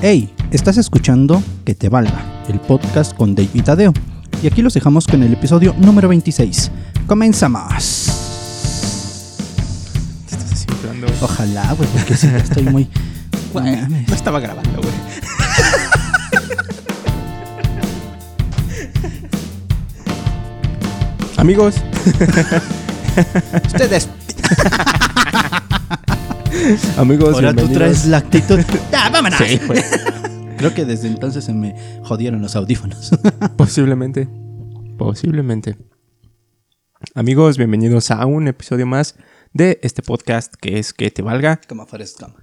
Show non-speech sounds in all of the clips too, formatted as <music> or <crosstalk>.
Hey, estás escuchando Que te valga, el podcast con Dave y Tadeo. Y aquí los dejamos con el episodio número 26. Comenzamos. Te estás desinflando, güey. Ojalá, güey, porque sí, ya estoy muy... <laughs> Mames. No estaba grabando, güey. <laughs> Amigos, <laughs> Ustedes, <laughs> amigos, ahora tú traes la actitud. ¡Ya, <laughs> vámonos! Sí, güey. <laughs> Creo que desde entonces se me jodieron los audífonos. Posiblemente. Posiblemente. Amigos, bienvenidos a un episodio más de este podcast que es Que te valga. Como Forrest Gump.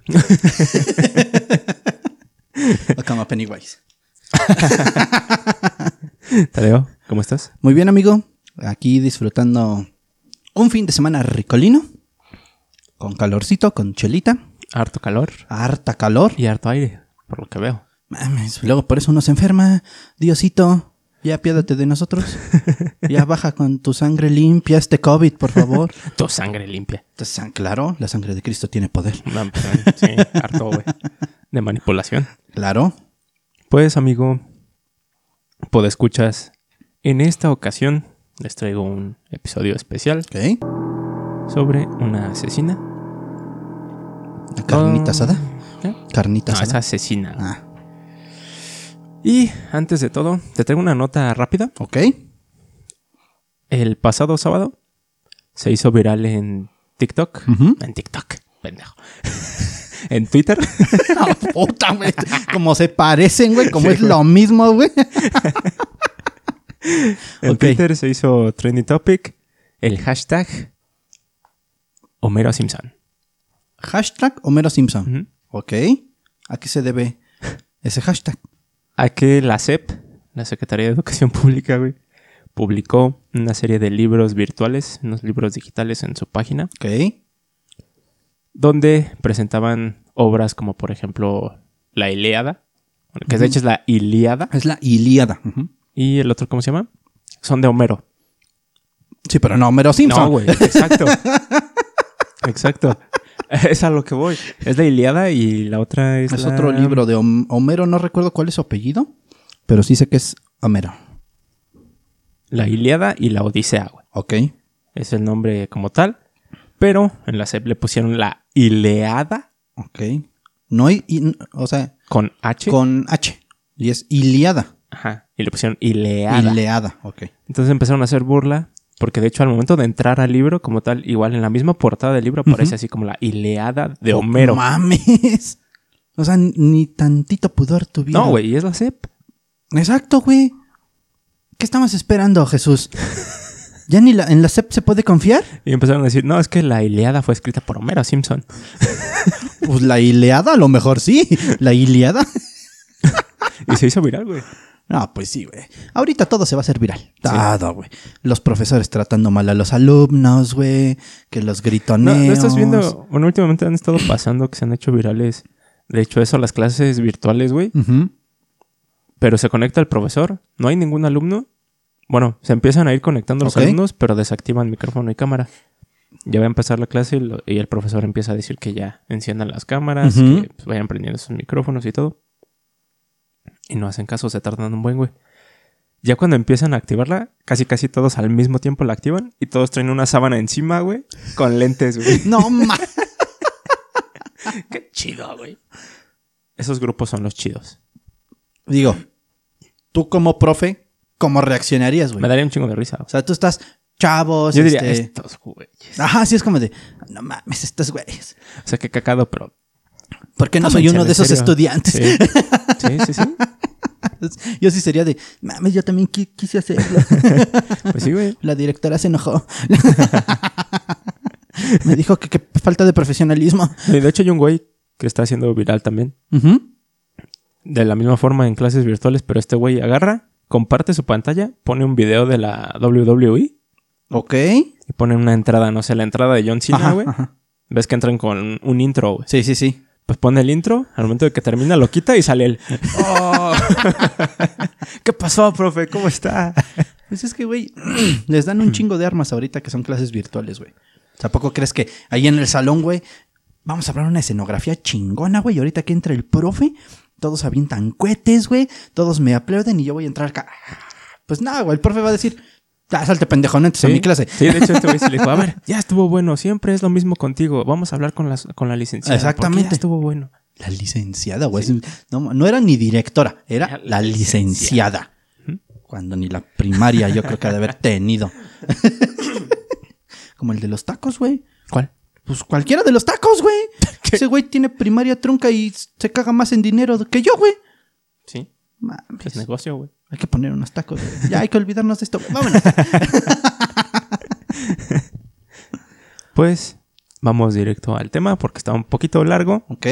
o como Pennywise. Tadeo, ¿cómo estás? Muy bien, amigo. Aquí disfrutando un fin de semana ricolino. Con calorcito, con chelita. Harto calor Harta calor. y harto aire, por lo que veo. Mames, luego por eso uno se enferma. Diosito, ya apiádate de nosotros. <laughs> Ya baja con tu sangre limpia este COVID, por favor. <laughs> Tu sangre limpia. Claro, la sangre de Cristo tiene poder. No, sí, harto, güey. De manipulación. Claro. Pues, amigo, escuchas. En esta ocasión les traigo un episodio especial Ok. Sobre una asesina. ¿La carnita asada? ¿eh? Carnita No, es asada. asesina. Ah, Y antes de todo, te traigo una nota rápida. ok. El pasado sábado se hizo viral en TikTok. En TikTok, pendejo. <laughs> en Twitter. <laughs> Ah, puta, güey. Como se parecen, güey. Como es lo mismo, güey. <laughs> En. Twitter se hizo trending topic el hashtag Homero Simpson. Hashtag Homero Simpson. Ok. ¿A qué se debe ese hashtag? A que la SEP, la Secretaría de Educación Pública, güey, publicó una serie de libros virtuales, unos libros digitales en su página, Ok. donde presentaban obras como, por ejemplo, La Ilíada, que de hecho es la Ilíada, Es la Ilíada. Y el otro, ¿cómo se llama? Son de Homero. Sí, pero no Homero Simpson. No, güey, exacto. <laughs> exacto. <laughs> Es a lo que voy. Es la Ilíada y la otra es Es la- otro libro de Hom- Homero, no recuerdo cuál es su apellido, pero sí sé que es Homero. La Ilíada y la Odisea, güey. Ok. Es el nombre como tal. Pero en la SEP le pusieron la Ileada Ok. No hay, y- o sea, con H. con H. Y es Iliada. Ajá. Y le pusieron Ileada. Ileada. Ok. Entonces empezaron a hacer burla. Porque de hecho, al momento de entrar al libro, como tal, igual en la misma portada del libro aparece así como la Ileada de Oh, Homero. mames. O sea, ni tantito pudor tuvieron. no, güey, y es la SEP. Exacto, güey. ¿Qué estamos esperando, Jesús? ¿Ya ni la, en la SEP se puede confiar? Y empezaron a decir, no, es que la Ileada fue escrita por Homero Simpson. Pues la Ileada, a lo mejor sí. La Iliada. <laughs> Y se hizo viral, güey. No, pues sí, güey. Ahorita todo se va a hacer viral. Todo, güey. Los profesores tratando mal a los alumnos, güey. Que los No, gritoneos. ¿no estás viendo? Bueno, últimamente han estado pasando que se han hecho virales. De hecho, eso, las clases virtuales, güey. Pero se conecta el profesor. No hay ningún alumno. Bueno, se empiezan a ir conectando los alumnos, pero desactivan micrófono y cámara. Ya va a empezar la clase y, lo- y el profesor empieza a decir que ya enciendan las cámaras, que pues, vayan prendiendo sus micrófonos y todo. Y no hacen caso, se tardan un buen, güey. Ya cuando empiezan a activarla, casi casi todos al mismo tiempo la activan y todos traen una sábana encima, güey, con lentes, güey. <laughs> No, ma. Qué chido, güey. Esos grupos son los chidos. Digo, tú como profe, ¿cómo reaccionarías, güey? Me daría un chingo de risa. O sea, tú estás chavos. Yo diría, este- estos güeyes. Ajá, sí es como de, no mames, estos güeyes. O sea, qué cacado, pero. ¿Por qué no Tómense soy uno de esos serio. estudiantes? Sí, sí, sí. sí. <laughs> Yo sí sería de, mames, yo también qui- quise hacerlo. <laughs> Pues sí, güey. La directora se enojó. <laughs> Me dijo que, que falta de profesionalismo. De hecho, hay un güey que está haciendo viral también. De la misma forma en clases virtuales, pero este güey agarra, comparte su pantalla, pone un video de la WWE Ok. y pone una entrada, no sé, la entrada de John Cena, güey. Ves que entran con un intro, güey. Sí, sí, sí. Pues pone el intro, al momento de que termina lo quita y sale él. Oh. <laughs> ¿Qué pasó, profe? ¿Cómo está? Pues es que, güey, <clears throat> les dan un chingo de armas ahorita que son clases virtuales, güey. O sea, ¿poco crees que ahí en el salón, güey, vamos a hablar una escenografía chingona, güey? Y ahorita que entra el profe, Todos avientan cohetes, güey. Todos me aplauden y yo voy a entrar acá. Pues nada, güey. El profe va a decir, ah, salte pendejo, no entres a mi clase. Sí, de hecho este güey se le dijo, a ver, <laughs> ya estuvo bueno, siempre es lo mismo contigo, vamos a hablar con, las, con la licenciada. Exactamente. ya estuvo bueno. La licenciada, güey. No, no era ni directora, era Era la la licenciada. Cuando ni la primaria yo creo que ha de haber tenido. <laughs> Como el de los tacos, güey. ¿Cuál? Pues cualquiera de los tacos, güey. <laughs> Ese güey tiene primaria trunca y se caga más en dinero que yo, güey. Sí, Mames. es negocio, güey. Hay que poner unos tacos. güey. Ya hay que olvidarnos de esto. güey. Vámonos. <laughs> Pues vamos directo al tema porque está un poquito largo. ok.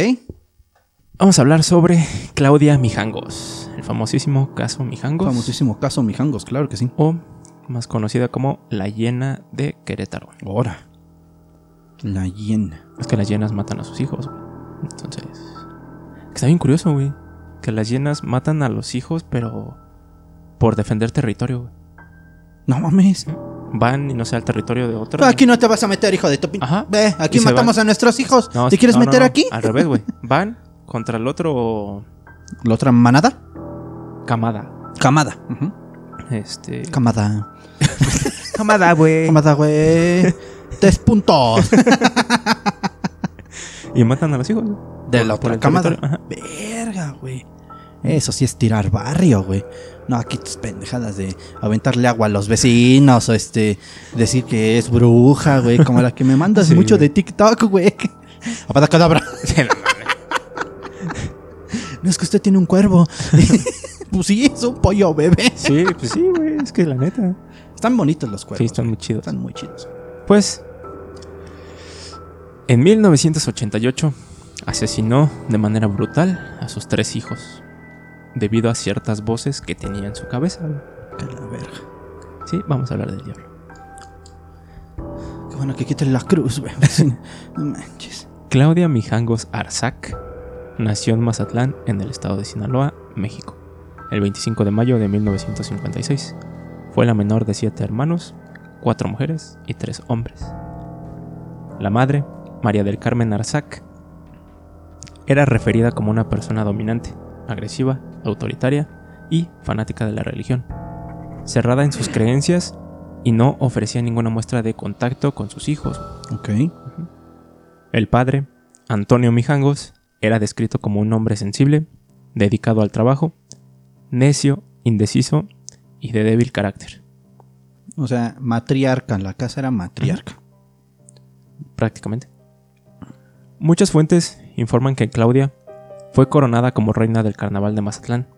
Vamos a hablar sobre Claudia Mijangos, el famosísimo caso Mijangos. Famosísimo caso Mijangos, claro que sí. O más conocida como la hiena de Querétaro. Ahora. La hiena. Es que las hienas matan a sus hijos, güey. Entonces. Está bien curioso, güey. Que las hienas matan a los hijos, pero. Por defender territorio, güey. No mames. Van y no sé al territorio de otro. Aquí no te vas a meter, hijo de tu pin- Ajá. Ve, aquí Y se matamos a nuestros hijos. No, ¿Te quieres no, no, meter no. aquí? Al revés, güey. Van contra el otro ¿La otra manada? camada. Camada. Ujú. Este. Camada. <laughs> camada, güey. Camada, güey. Tres puntos. <laughs> Y matan a los hijos. güey. De la por otra el camada. territorio. Ajá. Verga, güey. Eso sí es tirar barrio, güey. No, aquí tus pendejadas de aventarle agua a los vecinos o este decir que es bruja, güey, como la que me mandas <laughs> Sí, mucho güey. de TikTok, güey. Apada cadabra. No es que usted tiene un cuervo. <laughs> pues sí, es un pollo bebé. Sí, pues sí, güey. Es que la neta. Están bonitos los Sí, cuervos. están muy chidos. Están muy chidos. Pues, en 1988 asesinó de manera brutal a sus tres hijos debido a ciertas voces que tenía en su cabeza. Que la verga. Sí, vamos a hablar del diablo. Qué bueno que quiten la cruz, güey. <laughs> No manches. Claudia Mijangos Arzac nació en Mazatlán, en el estado de Sinaloa, México, el 25 de mayo de 1956. Fue la menor de siete hermanos, cuatro mujeres y tres hombres. La madre, María del Carmen Arzac, era referida como una persona dominante, agresiva, autoritaria y fanática de la religión, cerrada en sus creencias y no ofrecía ninguna muestra de contacto con sus hijos. Ok. El padre, Antonio Mijangos, era descrito como un hombre sensible, dedicado al trabajo, necio, indeciso y de débil carácter. O sea, matriarca. La casa era matriarca. prácticamente. Muchas fuentes informan que Claudia fue coronada como reina del carnaval de Mazatlán.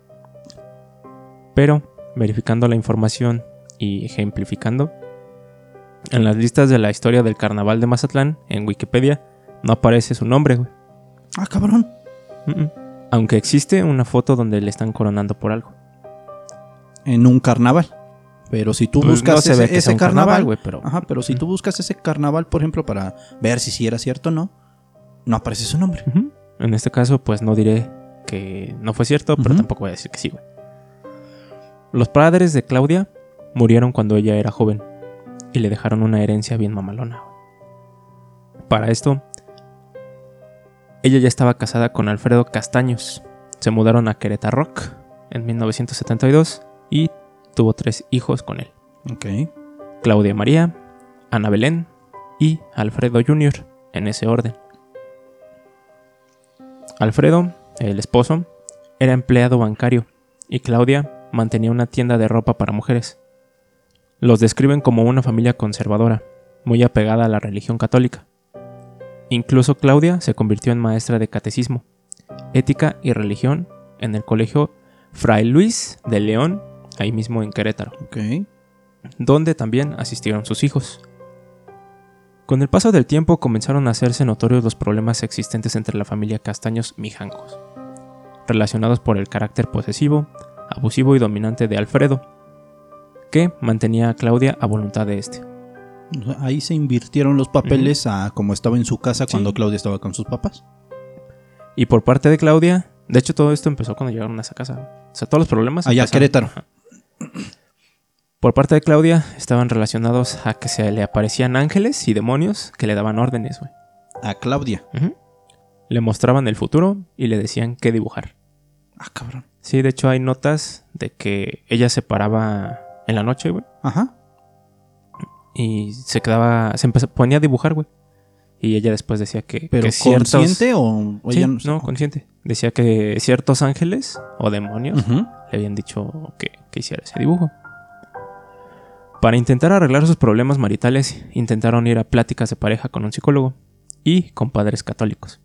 Pero, verificando la información y ejemplificando, en las listas de la historia del carnaval de Mazatlán, en Wikipedia, no aparece su nombre, güey. Ah, cabrón. Mm, mm. Aunque existe una foto donde le están coronando por algo. En un carnaval. Pero si tú Pues buscas no se ese, ve que ese sea un carnaval, güey, pero Ajá, pero si tú buscas ese carnaval, por ejemplo, para ver si sí era cierto o no, no aparece su nombre. En este caso, pues no diré que no fue cierto, pero tampoco voy a decir que sí, güey. Los padres de Claudia murieron cuando ella era joven y le dejaron una herencia bien mamalona. Para esto, ella ya estaba casada con Alfredo Castaños. Se mudaron a Querétaro Rock en 1972 y tuvo tres hijos con él. Claudia María, Ana Belén y Alfredo Jr., en ese orden. Alfredo, el esposo, era empleado bancario y Claudia mantenía una tienda de ropa para mujeres. Los describen como una familia conservadora, muy apegada a la religión católica. Incluso Claudia se convirtió en maestra de catecismo, ética y religión en el colegio Fray Luis de León, ahí mismo en Querétaro donde también asistieron sus hijos. Con el paso del tiempo comenzaron a hacerse notorios los problemas existentes entre la familia Castaños Mijangos, relacionados por el carácter posesivo, abusivo y dominante de Alfredo, que mantenía a Claudia a voluntad de este. Ahí se invirtieron los papeles a como estaba en su casa cuando Sí. Claudia estaba con sus papás. Y por parte de Claudia, de hecho todo esto empezó cuando llegaron a esa casa. O sea, todos los problemas... Allá, empezaron- Querétaro. Ajá. Por parte de Claudia estaban relacionados a que se le aparecían ángeles y demonios que le daban órdenes, güey. A Claudia. Le mostraban el futuro y le decían qué dibujar. Ah, cabrón. Sí, de hecho hay notas de que ella se paraba en la noche, güey, Ajá. y se quedaba, se empezó, ponía a dibujar, güey. Y ella después decía que, ¿Pero que ciertos... consciente o, o Sí, ella no, consciente. Decía que ciertos ángeles o demonios le habían dicho que, que hiciera ese dibujo. Para intentar arreglar sus problemas maritales, intentaron ir a pláticas de pareja con un psicólogo y con padres católicos.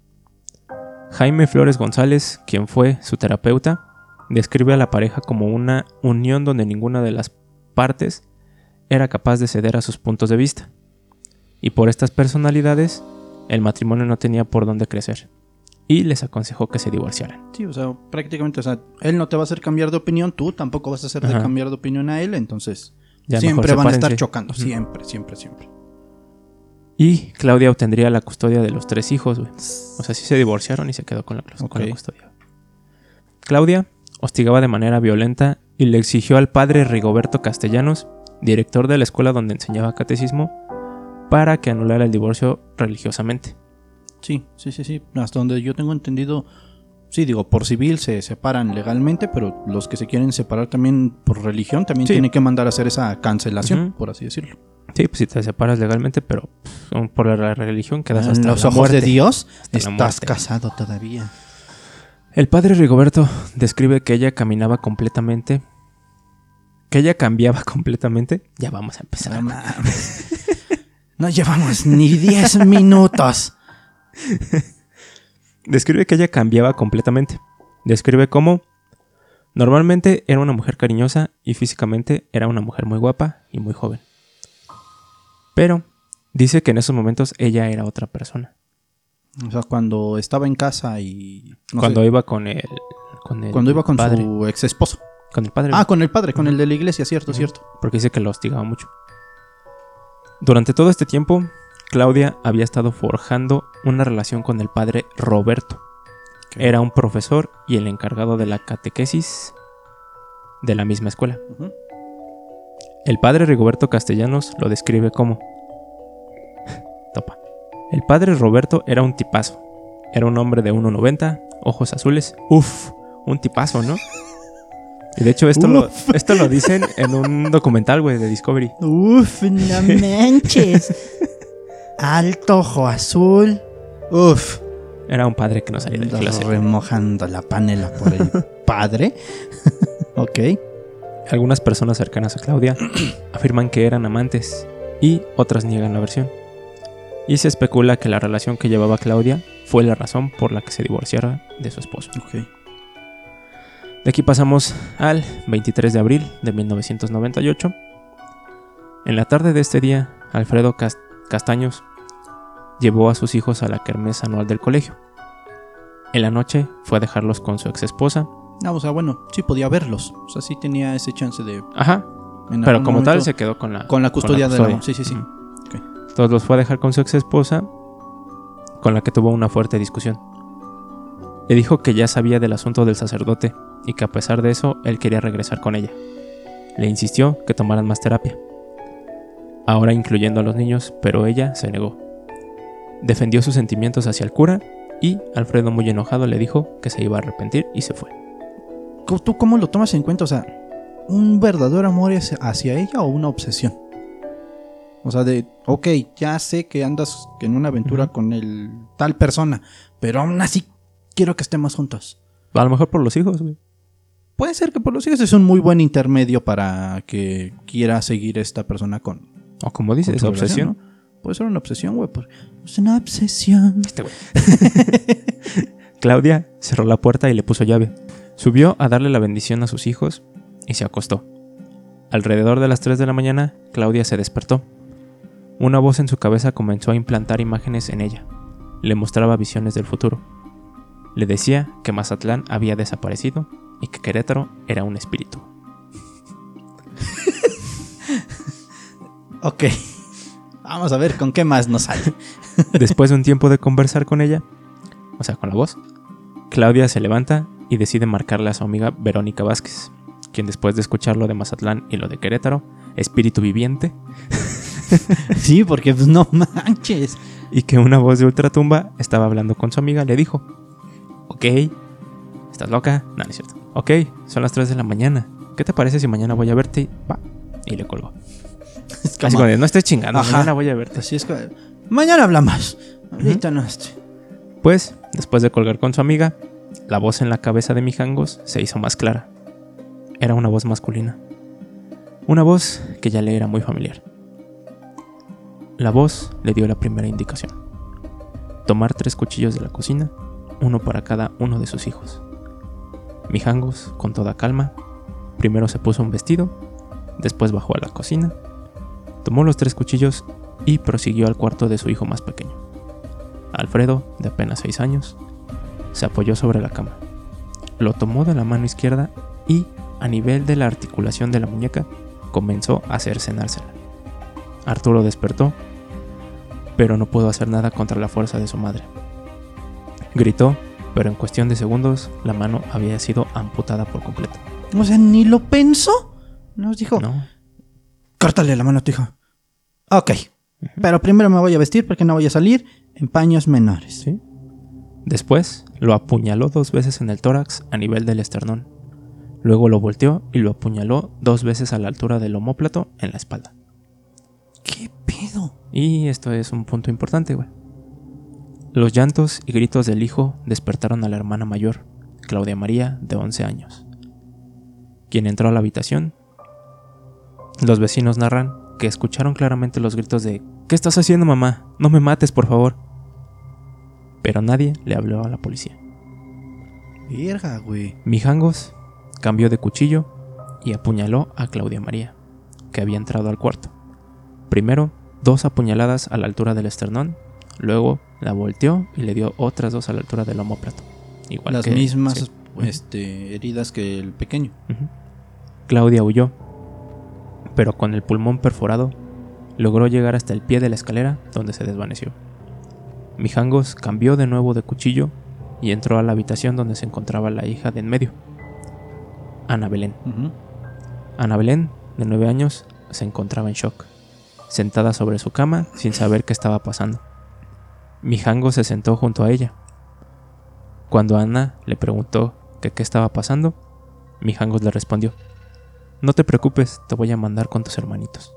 Jaime Flores González, quien fue su terapeuta, describe a la pareja como una unión donde ninguna de las partes era capaz de ceder a sus puntos de vista. Y por estas personalidades, el matrimonio no tenía por dónde crecer. Y les aconsejó que se divorciaran. Sí, o sea, prácticamente, o sea, él no te va a hacer cambiar de opinión, tú tampoco vas a hacer de cambiar de opinión a él, entonces Ya siempre van a estar chocando, siempre, siempre, siempre. Y Claudia obtendría la custodia de los tres hijos, güey. O sea, sí se divorciaron y se quedó con la, con la Ok. custodia. Claudia hostigaba de manera violenta y le exigió al padre Rigoberto Castellanos, director de la escuela donde enseñaba catecismo, para que anulara el divorcio religiosamente. Sí, sí, sí, sí. Hasta donde yo tengo entendido, sí, digo, por civil se separan legalmente, pero los que se quieren separar también por religión también Sí. tienen que mandar a hacer esa cancelación, por así decirlo. Sí, pues si te separas legalmente, pero pff, por la religión quedas en hasta los la ojos muerte. de Dios, Hasta estás casado todavía. El padre Rigoberto describe que ella caminaba completamente. Que ella cambiaba <laughs> completamente. Ya vamos a empezar. No llevamos ni 10 minutos. <laughs> Describe que ella cambiaba completamente. Describe cómo normalmente era una mujer cariñosa y físicamente era una mujer muy guapa y muy joven. Pero dice que en esos momentos ella era otra persona. O sea, cuando estaba en casa y. no cuando sé, iba con el, con el cuando iba con padre. su ex esposo. Con el padre. Ah, con el padre, con el de la iglesia, cierto, cierto. porque dice que lo hostigaba mucho. Durante todo este tiempo, Claudia había estado forjando una relación con el padre Roberto. Era un profesor y el encargado de la catequesis de la misma escuela. El padre Rigoberto Castellanos lo describe como... <laughs> Topa. El padre Roberto era un tipazo. Era un hombre de 1,90, ojos azules. Uf, un tipazo, ¿no? Y de hecho esto, lo, esto lo dicen en un documental, güey, de Discovery. Uf, no <laughs> manches. Alto, ojo azul. Uf. Era un padre que no salía de clase. Remojando la panela por el <laughs> padre. ok. Algunas personas cercanas a Claudia <coughs> afirman que eran amantes y otras niegan la versión. Y se especula que la relación que llevaba Claudia fue la razón por la que se divorciara de su esposo. Ok. De aquí pasamos al 23 de abril de 1998. En la tarde de este día, Alfredo Cas- Castaños llevó a sus hijos a la kermés anual del colegio. En la noche fue a dejarlos con su ex esposa. No, o sea, bueno, sí podía verlos. O sea, sí tenía ese chance de. Ajá, pero como tal se quedó con la, Con la custodia de la. custodia. Sí, sí, sí. Ok. Entonces los fue a dejar con su ex esposa, con la que tuvo una fuerte discusión. Le dijo que ya sabía del asunto del sacerdote y que a pesar de eso él quería regresar con ella. Le insistió que tomaran más terapia, ahora incluyendo a los niños, pero ella se negó. Defendió sus sentimientos hacia el cura y Alfredo muy enojado le dijo que se iba a arrepentir y se fue. ¿Tú- ¿Tú cómo lo tomas en cuenta? O sea, ¿un verdadero amor es hacia ella o una obsesión? O sea, de, ok, ya sé que andas en una aventura con el tal persona, pero aún así quiero que estemos juntos. A lo mejor por los hijos, güey. Puede ser que por los hijos es un muy buen intermedio para que quiera seguir esta persona con, O como dices, obsesión. Puede ser una obsesión, güey. por- Es una obsesión. Este güey. <laughs> Claudia cerró la puerta y le puso llave. Subió a darle la bendición a sus hijos y se acostó. Alrededor de las 3 de la mañana, Claudia se despertó. Una voz en su cabeza comenzó a implantar imágenes en ella. Le mostraba visiones del futuro. Le decía que Mazatlán había desaparecido y que Querétaro era un espíritu. <laughs> Ok. Vamos a ver con qué más nos sale. <laughs> Después de un tiempo de conversar con ella, o sea, con la voz, Claudia se levanta y decide marcarle a su amiga Verónica Vázquez, quien después de escuchar lo de Mazatlán y lo de Querétaro, espíritu viviente, <laughs> Sí, porque pues, no manches. y que una voz de ultratumba estaba hablando con su amiga, le dijo, ok, ¿Estás loca? No, no es cierto. Ok, son las 3 de la mañana. ¿Qué te parece si mañana voy a verte? Va. Y le colgó. <laughs> Es Así como- como de, no estés chingando, Ajá. mañana voy a verte. Así es que. Mañana hablamos. Ahorita no estoy. Pues, después de colgar con su amiga, la voz en la cabeza de Mijangos se hizo más clara. Era una voz masculina. Una voz que ya le era muy familiar. La voz le dio la primera indicación. Tomar tres cuchillos de la cocina, uno para cada uno de sus hijos. Mijangos, con toda calma, primero se puso un vestido, después bajó a la cocina, tomó los tres cuchillos y prosiguió al cuarto de su hijo más pequeño. Alfredo, de apenas seis años, se apoyó sobre la cama. Lo tomó de la mano izquierda y, a nivel de la articulación de la muñeca, comenzó a hacer cenársela. Arturo despertó, pero no pudo hacer nada contra la fuerza de su madre. Gritó, pero en cuestión de segundos la mano había sido amputada por completo. O sea, ni lo pensó. Nos dijo, ¿No? Córtale la mano a tu hijo. Ok. Pero primero me voy a vestir porque no voy a salir en paños menores. ¿Sí? Después lo apuñaló dos veces en el tórax a nivel del esternón. Luego lo volteó y lo apuñaló dos veces a la altura del omóplato en la espalda. ¿Qué pedo? Y esto es un punto importante, güey. Los llantos y gritos del hijo despertaron a la hermana mayor, Claudia María, de 11 años, quien entró a la habitación. Los vecinos narran que escucharon claramente los gritos de ¿Qué estás haciendo, mamá? No me mates, por favor. Pero nadie le habló a la policía. Verga, güey. Mijangos cambió de cuchillo y apuñaló a Claudia María, que había entrado al cuarto. Primero, dos apuñaladas a la altura del esternón, luego la volteó y le dio otras dos a la altura del omóplato. Igual Las que- mismas sí. este, heridas que el pequeño. Claudia huyó, pero con el pulmón perforado logró llegar hasta el pie de la escalera donde se desvaneció. Mijangos cambió de nuevo de cuchillo y entró a la habitación donde se encontraba la hija de en medio, Ana Belén. Ana Belén, de 9 años, se encontraba en shock, sentada sobre su cama sin saber qué estaba pasando. Mijango se sentó junto a ella. Cuando Ana le preguntó que qué estaba pasando, Mijangos le respondió: No te preocupes, te voy a mandar con tus hermanitos.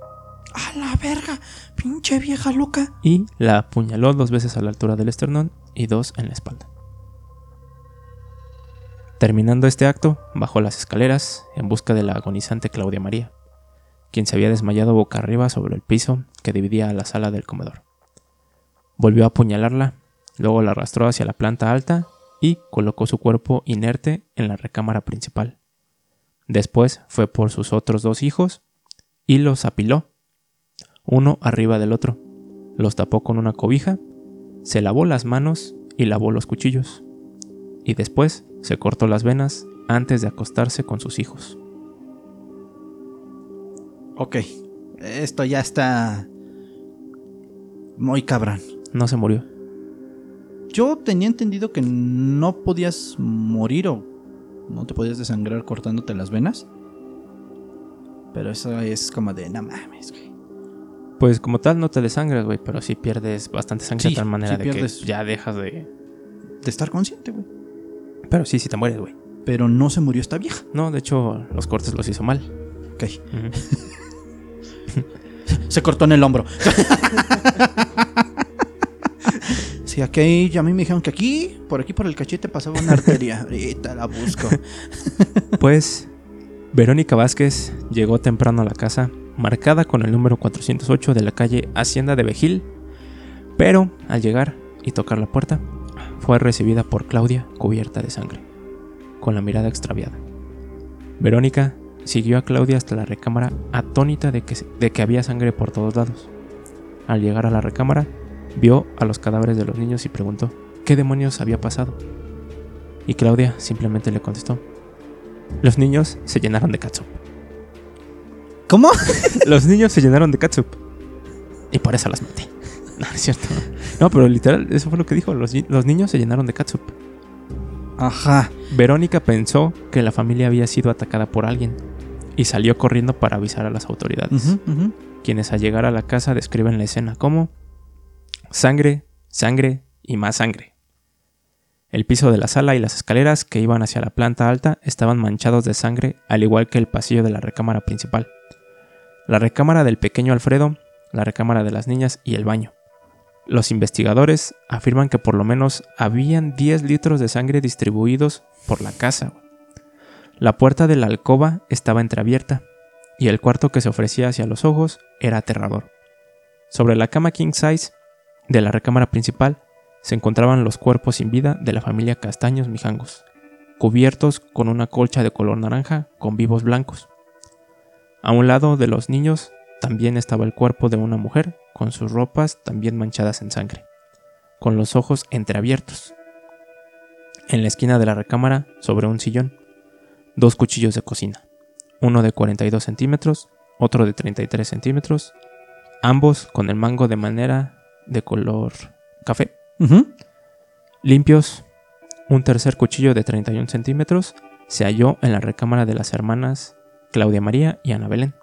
¡A la verga! ¡Pinche vieja loca! Y la apuñaló dos veces a la altura del esternón y dos en la espalda. Terminando este acto, bajó las escaleras en busca de la agonizante Claudia María, quien se había desmayado boca arriba sobre el piso que dividía la sala del comedor. Volvió a apuñalarla, luego la arrastró hacia la planta alta y colocó su cuerpo inerte en la recámara principal. Después fue por sus otros dos hijos y los apiló, uno arriba del otro. Los tapó con una cobija, se lavó las manos y lavó los cuchillos. Y después se cortó las venas antes de acostarse con sus hijos. Ok. Esto ya está. Muy cabrón. No se murió. Yo tenía entendido que no podías morir o no te podías desangrar cortándote las venas. Pero eso es como de, no mames, güey. Pues como tal no te desangras, güey, pero sí pierdes bastante sangre Sí, de tal manera sí de pierdes. que ya dejas de... De estar consciente, güey. Pero sí, sí te mueres, güey. Pero no se murió esta vieja. No, de hecho, los cortes los hizo mal. Ok. <laughs> Se cortó en el hombro. <laughs> Sí, aquí, a mí me dijeron que aquí, por aquí por el cachete pasaba una arteria. <laughs> Ahorita la busco. <laughs> Pues Verónica Vázquez llegó temprano a la casa, marcada con el número 408 de la calle Hacienda de Vejil, pero al llegar y tocar la puerta, fue recibida por Claudia cubierta de sangre, con la mirada extraviada. Verónica siguió a Claudia hasta la recámara atónita de que, de que había sangre por todos lados. Al llegar a la recámara, vio a los cadáveres de los niños y preguntó qué demonios había pasado. Y Claudia simplemente le contestó, los niños se llenaron de catsup. ¿Cómo? <laughs> Los niños se llenaron de catsup. Y por eso los maté. <laughs> No, es cierto. No, pero literal, eso fue lo que dijo. Los, los niños se llenaron de catsup. Ajá. Verónica pensó que la familia había sido atacada por alguien y salió corriendo para avisar a las autoridades, quienes al llegar a la casa describen la escena como sangre, sangre y más sangre. El piso de la sala y las escaleras que iban hacia la planta alta estaban manchados de sangre, al igual que el pasillo de la recámara principal. La recámara del pequeño Alfredo, la recámara de las niñas y el baño. Los investigadores afirman que por lo menos habían 10 litros de sangre distribuidos por la casa. La puerta de la alcoba estaba entreabierta y el cuarto que se ofrecía hacia los ojos era aterrador. Sobre la cama king size de la recámara principal se encontraban los cuerpos sin vida de la familia Castaños Mijangos, cubiertos con una colcha de color naranja con vivos blancos. A un lado de los niños también estaba el cuerpo de una mujer con sus ropas también manchadas en sangre, con los ojos entreabiertos. En la esquina de la recámara, sobre un sillón, dos cuchillos de cocina, uno de 42 centímetros, otro de 33 centímetros, ambos con el mango de manera de color café Limpios, un tercer cuchillo de 31 centímetros se halló en la recámara de las hermanas Claudia María y Ana Belén,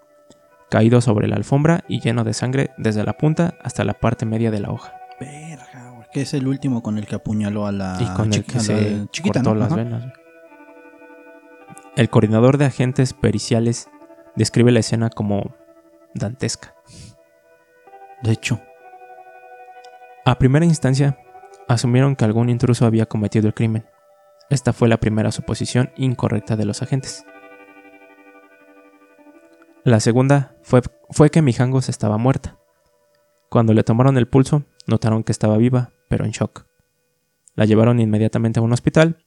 caído sobre la alfombra y lleno de sangre desde la punta hasta la parte media de la hoja. Verga, Que es el último con el que apuñaló a la, y con el que se chiquita, cortó las venas. El coordinador de agentes periciales describe la escena como dantesca. De hecho. A primera instancia, asumieron que algún intruso había cometido el crimen. Esta fue la primera suposición incorrecta de los agentes. La segunda fue, fue que Mijangos estaba muerta. Cuando le tomaron el pulso, notaron que estaba viva, pero en shock. La llevaron inmediatamente a un hospital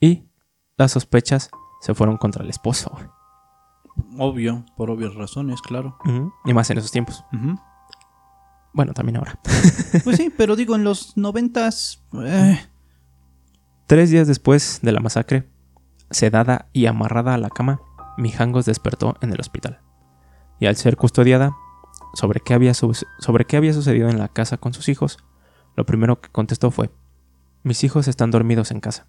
y las sospechas se fueron contra el esposo. Obvio, por obvias razones, claro. Y más en esos tiempos. Bueno, también ahora. <laughs> pues sí, pero digo, en los noventas... Eh. Tres días después de la masacre, sedada y amarrada a la cama, Mijangos despertó en el hospital. Y al ser custodiada sobre qué, había sobre qué había sucedido en la casa con sus hijos, lo primero que contestó fue, mis hijos están dormidos en casa.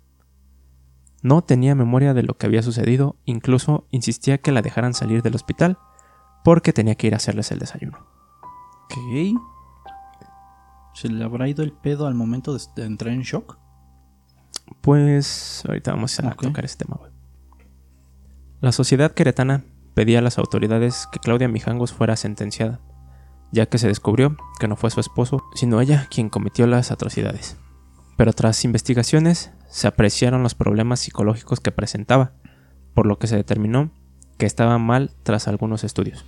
No tenía memoria de lo que había sucedido, incluso insistía que la dejaran salir del hospital porque tenía que ir a hacerles el desayuno. Ok. ¿Se le habrá ido el pedo al momento de, entrar en shock? Pues ahorita vamos a tocar ese tema. La sociedad queretana pedía a las autoridades que Claudia Mijangos fuera sentenciada, ya que se descubrió que no fue su esposo, sino ella quien cometió las atrocidades. Pero tras investigaciones se apreciaron los problemas psicológicos que presentaba, por lo que se determinó que estaba mal tras algunos estudios.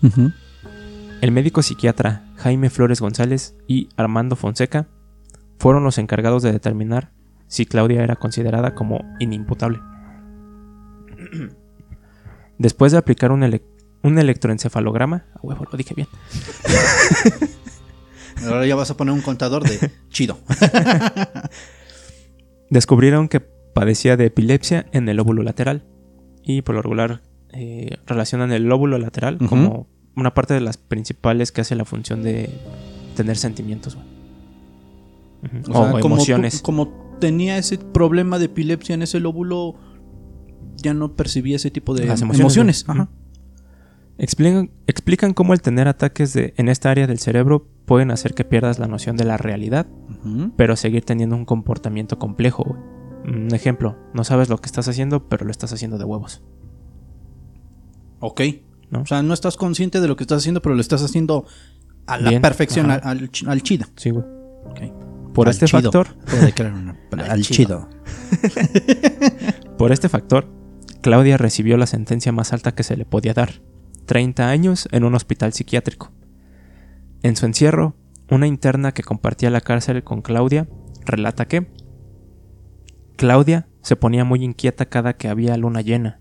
El médico psiquiatra Jaime Flores González y Armando Fonseca fueron los encargados de determinar si Claudia era considerada como inimputable. <clears throat> Después de aplicar un, electroencefalograma, a huevo, lo dije bien. <laughs> Ahora ya vas a poner un contador de chido. <laughs> Descubrieron que padecía de epilepsia en el lóbulo lateral y por lo regular eh, relacionan el lóbulo lateral como una parte de las principales que hace la función de tener sentimientos, O, emociones. como tenía ese problema de epilepsia en ese lóbulo, ya no percibía ese tipo de emociones. Explican, explican, cómo el tener ataques de, en esta área del cerebro pueden hacer que pierdas la noción de la realidad, pero seguir teniendo un comportamiento complejo. Un ejemplo, no sabes lo que estás haciendo, pero lo estás haciendo de huevos. Ok. O sea, no estás consciente de lo que estás haciendo, pero lo estás haciendo a la perfección, al, chido. Sí, güey. Por este factor. <laughs> al chido. <laughs> Por este factor, Claudia recibió la sentencia más alta que se le podía dar: 30 años en un hospital psiquiátrico. En su encierro, una interna que compartía la cárcel con Claudia relata que Claudia se ponía muy inquieta cada que había luna llena.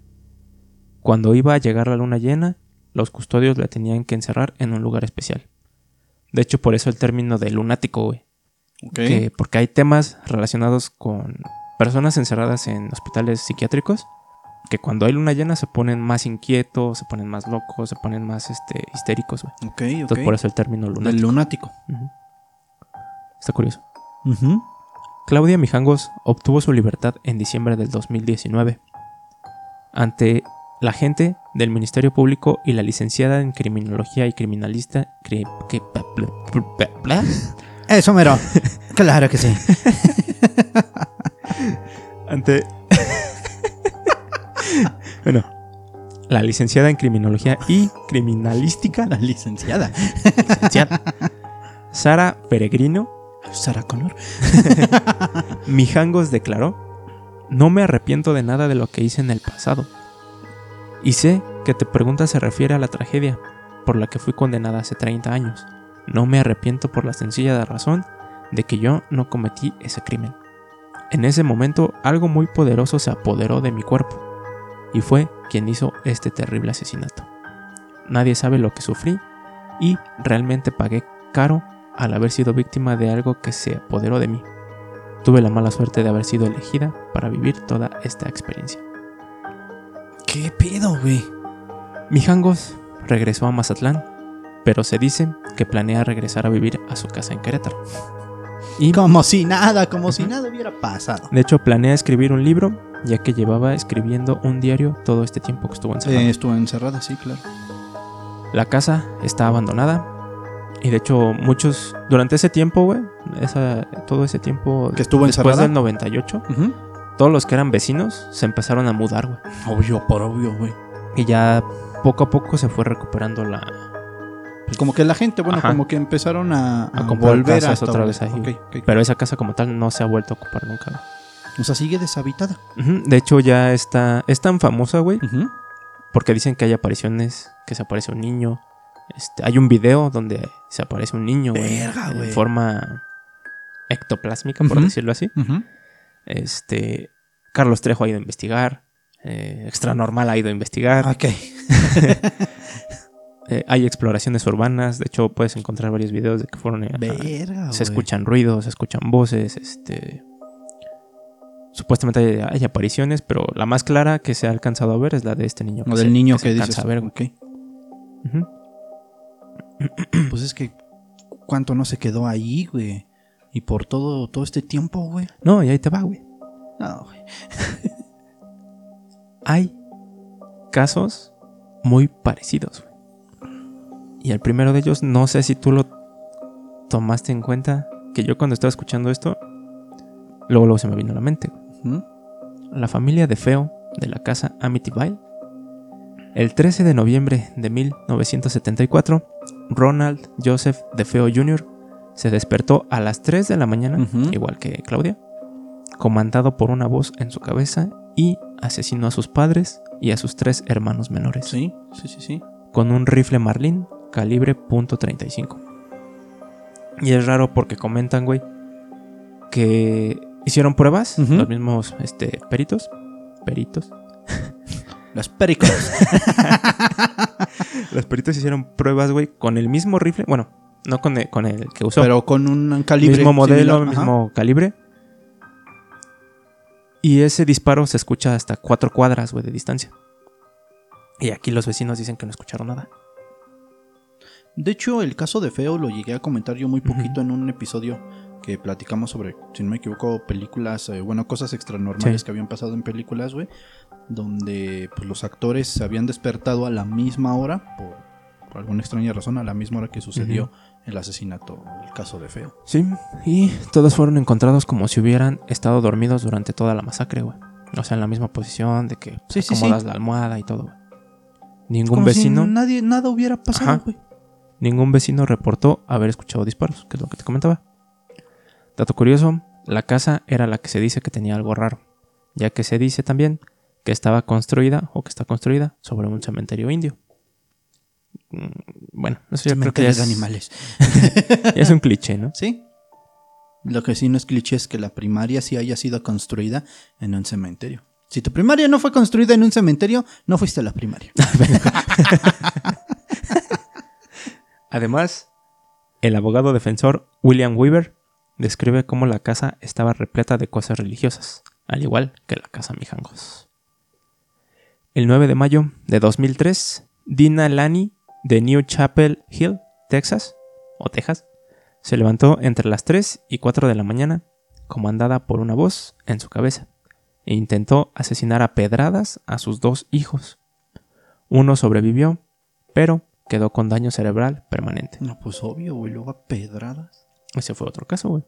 Cuando iba a llegar la luna llena, los custodios la tenían que encerrar en un lugar especial. De hecho, por eso el término de lunático, güey. porque hay temas relacionados con personas encerradas en hospitales psiquiátricos que cuando hay luna llena se ponen más inquietos, se ponen más locos, se ponen más este, histéricos, güey. Entonces por eso el término lunático. lunático. Está curioso. Claudia Mijangos obtuvo su libertad en diciembre del 2019. Ante la gente del Ministerio Público y la licenciada en Criminología y Criminalista. Eso, mero. <laughs> claro que sí. Ante. <laughs> bueno, la licenciada en criminología y criminalística, La licenciada. licenciada Sara Peregrino Sara Connor. <laughs> Mijangos declaró: No me arrepiento de nada de lo que hice en el pasado. Y sé que tu pregunta se refiere a la tragedia por la que fui condenada hace 30 años. No me arrepiento por la sencilla razón de que yo no cometí ese crimen. En ese momento algo muy poderoso se apoderó de mi cuerpo y fue quien hizo este terrible asesinato. Nadie sabe lo que sufrí y realmente pagué caro al haber sido víctima de algo que se apoderó de mí. Tuve la mala suerte de haber sido elegida para vivir toda esta experiencia. ¿Qué pedo, güey? Mijangos regresó a Mazatlán, pero se dice que planea regresar a vivir a su casa en Querétaro. Y Como si nada, como si nada hubiera pasado. de hecho planea escribir un libro, ya que llevaba escribiendo un diario todo este tiempo que estuvo encerrado. Eh, estuvo encerrada, sí, claro. La casa está abandonada. Y de hecho, muchos. Durante ese tiempo, güey. todo ese tiempo. ¿Que estuvo después encerrada? del 98. Ujú. Todos los que eran vecinos se empezaron a mudar, güey. Obvio, por obvio, güey. Y ya poco a poco se fue recuperando la. Como que la gente, bueno, Ajá. como que empezaron a, a A comprar volver a casas otra vez ahí. Pero esa casa como tal no se ha vuelto a ocupar nunca. güey. O sea, sigue deshabitada. De hecho, ya está. Es tan famosa, güey. Ujú. Porque dicen que hay apariciones, que se aparece un niño. Este, hay un video donde se aparece un niño, güey. Verga, En güey. forma ectoplásmica, por decirlo así. Este. Carlos Trejo ha ido a investigar. eh, Extra Normal ha ido a investigar. Ok. <laughs> eh, hay exploraciones urbanas. De hecho, puedes encontrar varios videos de que fueron. eh, a- Verga, se escuchan ruidos, se escuchan voces. Este. Supuestamente hay, hay apariciones, pero la más clara que se ha alcanzado a ver es la de este niño. O se- del niño se que alcanza dices. a ver, güey. ok. Ujú. Pues es que cuánto no se quedó ahí, güey. Y por todo, todo este tiempo, güey. No, y ahí te va, güey. No, güey. <laughs> Hay casos muy parecidos, güey. Y el primero de ellos, no sé si tú lo tomaste en cuenta, que yo cuando estaba escuchando esto, luego, luego se me vino a la mente. güey. La familia de Feo de la casa Amityville. El 13 de noviembre de 1974, Ronald Joseph de Feo Jr. se despertó a las 3 de la mañana, igual que Claudia, comandado por una voz en su cabeza y asesinó a sus padres y a sus tres hermanos menores Sí, sí, sí, sí. con un rifle Marlin calibre .35. Y es raro porque comentan, güey, que hicieron pruebas, los mismos este, peritos, peritos. <laughs> Los pericos. <laughs> Los peritos hicieron pruebas, güey, con el mismo rifle, bueno, no con el, con el que usó, pero con un calibre. mismo modelo, similar, ajá. mismo calibre. Y ese disparo se escucha hasta cuatro cuadras, güey, de distancia. Y aquí los vecinos dicen que no escucharon nada. De hecho, el caso de Feo lo llegué a comentar yo muy poquito en un episodio que platicamos sobre, si no me equivoco, películas, eh, bueno, cosas extranormales Sí. que habían pasado en películas, güey, donde pues, los actores se habían despertado a la misma hora, por, por alguna extraña razón, a la misma hora que sucedió el asesinato, el caso de Feo. Sí, y todos fueron encontrados como si hubieran estado dormidos durante toda la masacre, güey. O sea, en la misma posición de que Sí, sí, acomodas sí. la almohada y todo, güey. Ningún Como vecino, si nadie, nada hubiera pasado, güey. ningún vecino reportó haber escuchado disparos, que es lo que te comentaba. Dato curioso, la casa era la que se dice que tenía algo raro, ya que se dice también que estaba construida o que está construida sobre un cementerio indio. Mm, Bueno, eso yo creo que ya es, animales. <laughs> es un cliché, ¿no? Sí. Lo que sí no es cliché es que la primaria sí haya sido construida en un cementerio. Si tu primaria no fue construida en un cementerio, no fuiste a la primaria. <laughs> Además, el abogado defensor William Weaver describe cómo la casa estaba repleta de cosas religiosas, al igual que la casa Mijangos. El 9 de mayo de 2003, Dina Lani de New Chapel Hill, Texas, o Texas, se levantó entre las 3 y 4 de la mañana, comandada por una voz en su cabeza, e intentó asesinar a pedradas a sus dos hijos. Uno sobrevivió, pero quedó con daño cerebral permanente. No, pues obvio, güey, luego a pedradas. Ese fue otro caso, güey.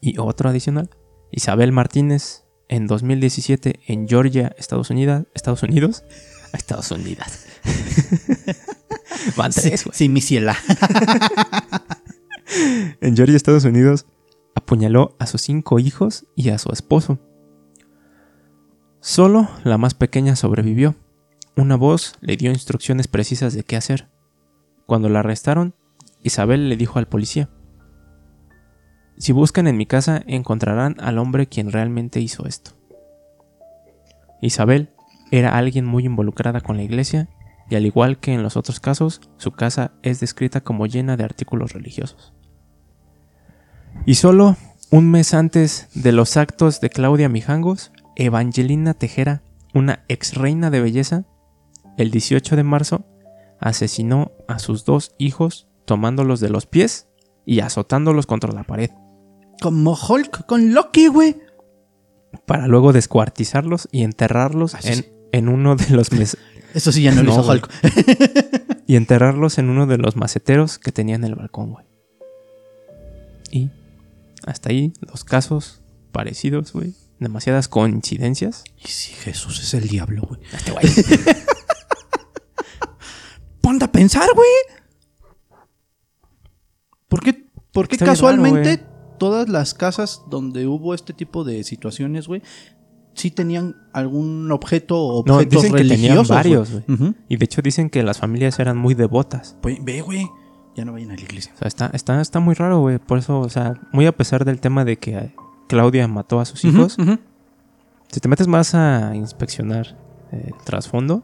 Y otro adicional. Isabel Martínez en 2017 en Georgia, Estados Unidos. Estados Unidos. <laughs> Estados Unidos. <laughs> <laughs> Van tres, güey. Sí, mi ciela. <laughs> En Georgia, Estados Unidos, apuñaló a sus cinco hijos y a su esposo. Solo la más pequeña sobrevivió. Una voz le dio instrucciones precisas de qué hacer. Cuando la arrestaron, Isabel le dijo al policía, Si buscan en mi casa encontrarán al hombre quien realmente hizo esto. Isabel era alguien muy involucrada con la iglesia y al igual que en los otros casos, su casa es descrita como llena de artículos religiosos. Y solo un mes antes de los actos de Claudia Mijangos, Evangelina Tejera, una ex reina de belleza, el 18 de marzo, asesinó a sus dos hijos tomándolos de los pies y azotándolos contra la pared, Como Hulk con Loki, güey. para luego descuartizarlos y enterrarlos en, sí. en uno de los mes- <laughs> Eso sí ya no lo hizo. Hulk. y enterrarlos en uno de los maceteros que tenía en el balcón, güey. Y hasta ahí los casos parecidos, güey. Demasiadas coincidencias. Y si Jesús es el diablo, güey. Este güey. <laughs> Ponte a pensar, güey. ¿Por qué, por qué casualmente raro, todas las casas donde hubo este tipo de situaciones, güey, sí tenían algún objeto o No, objetos dicen que tenían religiosos? varios, güey. Y de hecho dicen que las familias eran muy devotas. Pues, ve, güey. Ya no vayan a la iglesia. O sea, está, está, está muy raro, güey. Por eso, o sea, muy a pesar del tema de que Claudia mató a sus hijos, si te metes más a inspeccionar eh, el trasfondo,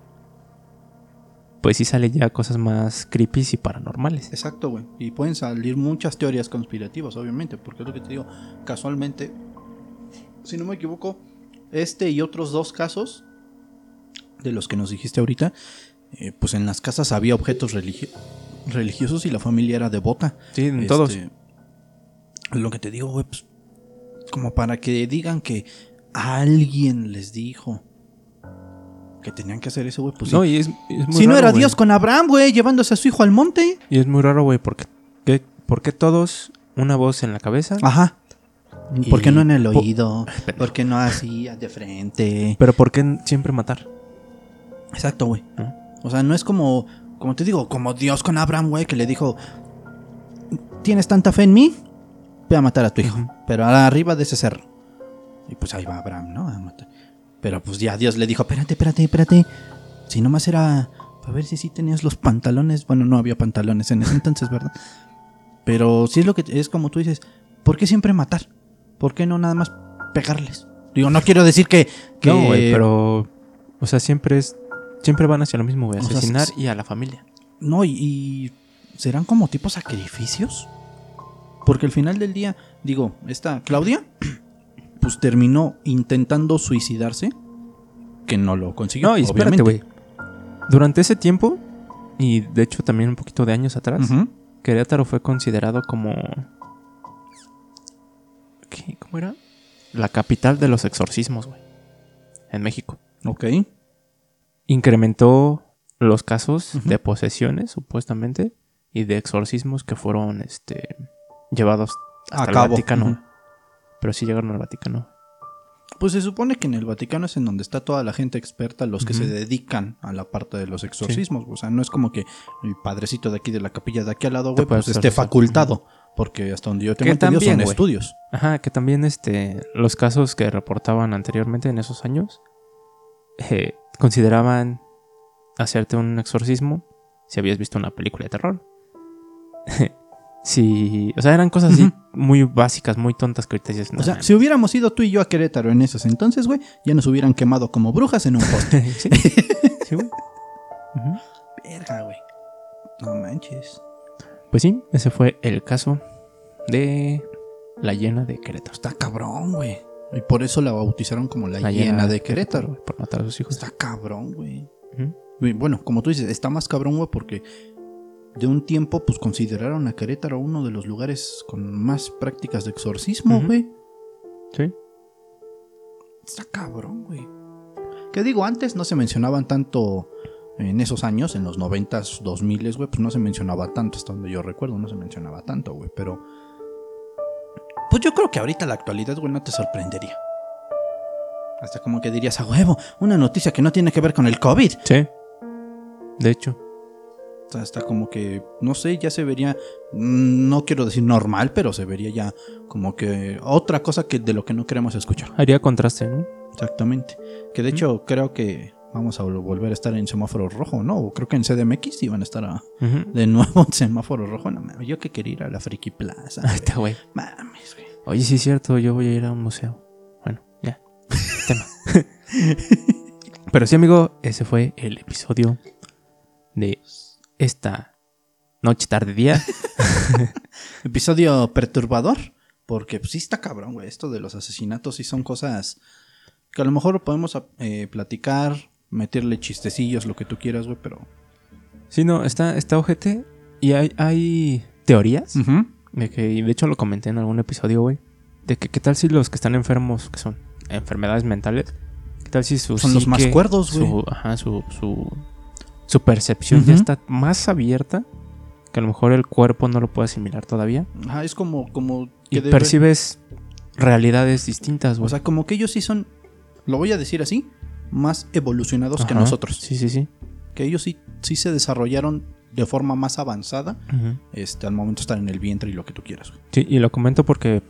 pues sí sale ya cosas más creepy y paranormales. Exacto, güey. Y pueden salir muchas teorías conspirativas, obviamente, porque es lo que te digo. Casualmente, si no me equivoco, este y otros dos casos de los que nos dijiste ahorita, eh, pues en las casas había objetos religi- religiosos y la familia era devota. Sí, en Este, todos. Lo que te digo, güey, pues como para que digan que alguien les dijo que tenían que hacer eso, güey, pues sí. no, y es, es muy si no era. Dios con Abraham, güey, llevándose a su hijo al monte. Y es muy raro, güey, porque ¿qué- ¿por qué todos una voz en la cabeza? Ajá. ¿Por qué no en el po- oído? ¿Por qué no así, de frente? Pero ¿por qué siempre matar? Exacto, güey. ¿No? O sea, no es como, como te digo, como Dios con Abraham, güey, que le dijo, ¿tienes tanta fe en mí? Ve a matar a tu hijo. Pero arriba de ese cerro. Y pues ahí va Abraham, ¿no? A matar. Pero pues ya Dios le dijo, espérate, espérate, espérate. Si nomás era para ver si sí tenías los pantalones. Bueno, no había pantalones en ese entonces, ¿verdad? Pero sí es lo que es como tú dices, ¿por qué siempre matar? ¿Por qué no nada más pegarles? Digo, no quiero decir que... que No, güey, pero. O sea, siempre es. Siempre van hacia lo mismo, güey. O sea, Asesinar y a la familia. No, y, y serán como tipo sacrificios. Porque al final del día, digo, esta Claudia, <clears throat> pues terminó intentando suicidarse, que no lo consiguió. No, y espérate, obviamente. güey. Durante ese tiempo, y de hecho también un poquito de años atrás. Querétaro fue considerado como. ¿Qué? ¿Cómo era? La capital de los exorcismos, güey. En México. Ok. Incrementó los casos de posesiones, supuestamente, y de exorcismos que fueron este, llevados hasta A el cabo. Vaticano. Pero sí llegaron al Vaticano. Pues se supone que en el Vaticano es en donde está toda la gente experta, los que se dedican a la parte de los exorcismos. O sea, no es como que el padrecito de aquí de la capilla de aquí al lado, güey, pues esté facultado. Porque hasta donde yo tengo Que entendido son güey. estudios. Ajá, que también este, los casos que reportaban anteriormente en esos años eh, consideraban hacerte un exorcismo si habías visto una película de terror. <laughs> sí, o sea, eran cosas así muy básicas, muy tontas que ahorita dices, O "No sea, mames". si hubiéramos ido tú y yo a Querétaro en esos entonces, güey, ya nos hubieran quemado como brujas en un <laughs> poste. sí, sí, güey. <laughs> Verga, güey. No manches. Pues sí, ese fue el caso de la llena de Querétaro. Está cabrón, güey. Y por eso la bautizaron como la, hiena de Querétaro. Por matar a sus hijos. Está cabrón, güey. Bueno, como tú dices, está más cabrón, güey, porque de un tiempo, pues consideraron a Querétaro uno de los lugares con más prácticas de exorcismo, güey. Sí. Está cabrón, güey. Que digo, antes no se mencionaban tanto en esos años, en los 90s, 2000, güey, pues no se mencionaba tanto, hasta donde yo recuerdo, no se mencionaba tanto, güey, pero... Pues yo creo que ahorita la actualidad, güey, no te sorprendería. Hasta como que dirías, a huevo, una noticia que no tiene que ver con el COVID. Sí. De hecho. Hasta como que, no sé, ya se vería, mm, no quiero decir normal, pero se vería ya como que otra cosa que de lo que no queremos escuchar. Haría contraste, ¿no? Exactamente. Que de hecho creo que vamos a vol- volver a estar en semáforo rojo, ¿no? Creo que en CDMX iban a estar a- de nuevo en semáforo rojo. No mames, yo que quería ir a la Friki Plaza. Ahí está, güey. Mames, güey. Oye, sí es cierto, yo voy a ir a un museo. Bueno, ya. Tema. <laughs> Pero sí, amigo, ese fue el episodio de esta noche, tarde, día. <laughs> Episodio perturbador, porque pues, sí está cabrón, güey. Esto de los asesinatos sí son cosas que a lo mejor podemos eh, platicar, meterle chistecillos, lo que tú quieras, güey, pero... Sí, no, está, está ojete y hay, hay teorías de que, y de hecho lo comenté en algún episodio, güey, de que qué tal si los que están enfermos, que son enfermedades mentales, qué tal si su Son los más cuerdos, güey. su, ajá, su, su, su percepción ya está más abierta, que a lo mejor el cuerpo no lo puede asimilar todavía, Ajá, es como... como y que debe- percibes realidades distintas, güey. O sea, como que ellos sí son, lo voy a decir así, más evolucionados que nosotros. Sí, sí, sí. Que ellos sí, sí se desarrollaron de forma más avanzada este, al momento estar en el vientre y lo que tú quieras. güey. Sí, y lo comento porque,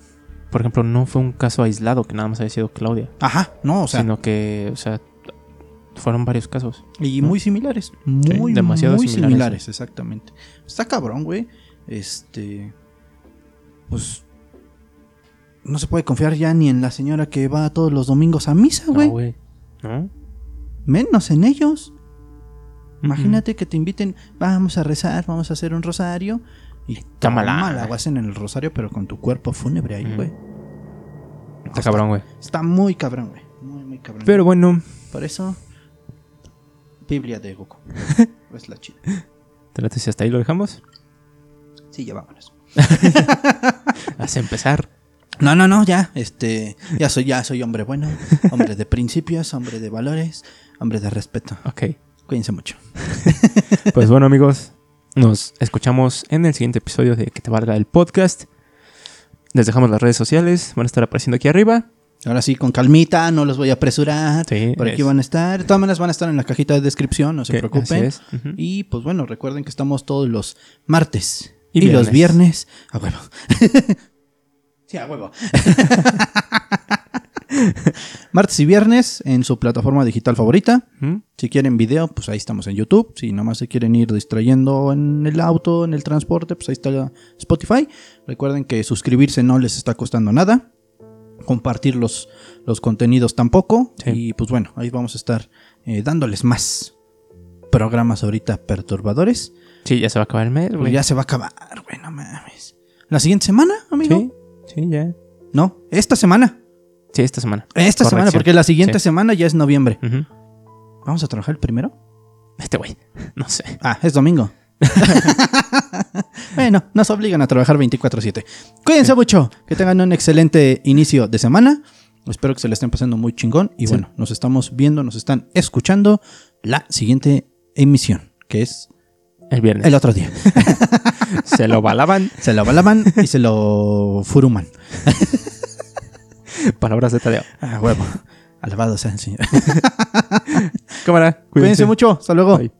por ejemplo, no fue un caso aislado que nada más haya sido Claudia, Ajá, no, o sea, sino que, o sea, fueron varios casos. y muy similares. Muy, demasiado muy similares, similares, exactamente. Está cabrón, güey. Este. Pues. No se puede confiar ya ni en la señora que va todos los domingos a misa, No, güey. Menos en ellos. Imagínate que te inviten, vamos a rezar, vamos a hacer un rosario. Y Tómala. tómala, o hacen el rosario, pero con tu cuerpo fúnebre ahí, güey. Está cabrón, güey. Está muy cabrón, güey. Muy, muy cabrón. Pero bueno, Por eso, Biblia de Goku. <laughs> es la chida. ¿te late si hasta ahí lo dejamos? Sí, ya vámonos. <laughs> <laughs> Haz empezar. No, no, no, ya, este, ya soy, ya soy hombre bueno, hombre de principios, hombre de valores, hombre de respeto. Ok. Cuídense mucho. <laughs> Pues bueno, amigos, nos escuchamos en el siguiente episodio de Que te valga el podcast. Les dejamos las redes sociales, van a estar apareciendo aquí arriba. Ahora sí, con calmita, no los voy a apresurar. Sí, Por aquí es- van a estar. De todas maneras van a estar en la cajita de descripción, no se preocupen. Y pues bueno, recuerden que estamos todos los martes y, Y los viernes. viernes. A huevo. <laughs> sí, a huevo. <laughs> martes y viernes en su plataforma digital favorita. Si quieren video, pues ahí estamos en YouTube. Si nomás se quieren ir distrayendo en el auto, en el transporte, pues ahí está Spotify. Recuerden que suscribirse no les está costando nada. Compartir los, los contenidos tampoco. Sí. Y pues bueno, ahí vamos a estar eh, dándoles más programas ahorita perturbadores. Sí, ya se va a acabar el mes, Pues güey. ya se va a acabar, güey, no mames. ¿La siguiente semana, amigo? Sí, sí, ya. No, esta semana. Sí, esta semana. Esta semana, porque la siguiente Sí. semana ya es noviembre. ¿Vamos a trabajar el primero? Este güey. <laughs> No sé. Ah, es domingo. <laughs> bueno, nos obligan a trabajar 24/7. Cuídense mucho, que tengan un excelente inicio de semana. Espero que se le estén pasando muy chingón. Y Sí. bueno, nos estamos viendo, nos están escuchando la siguiente emisión, que es El viernes. el otro día. <laughs> Se lo balaban. <laughs> Se lo balaban y se lo furuman. <laughs> Palabras de Tadeo. Ah, huevo. Alabado sea el Señor. Cámara. Cuídense mucho. Hasta luego. Bye.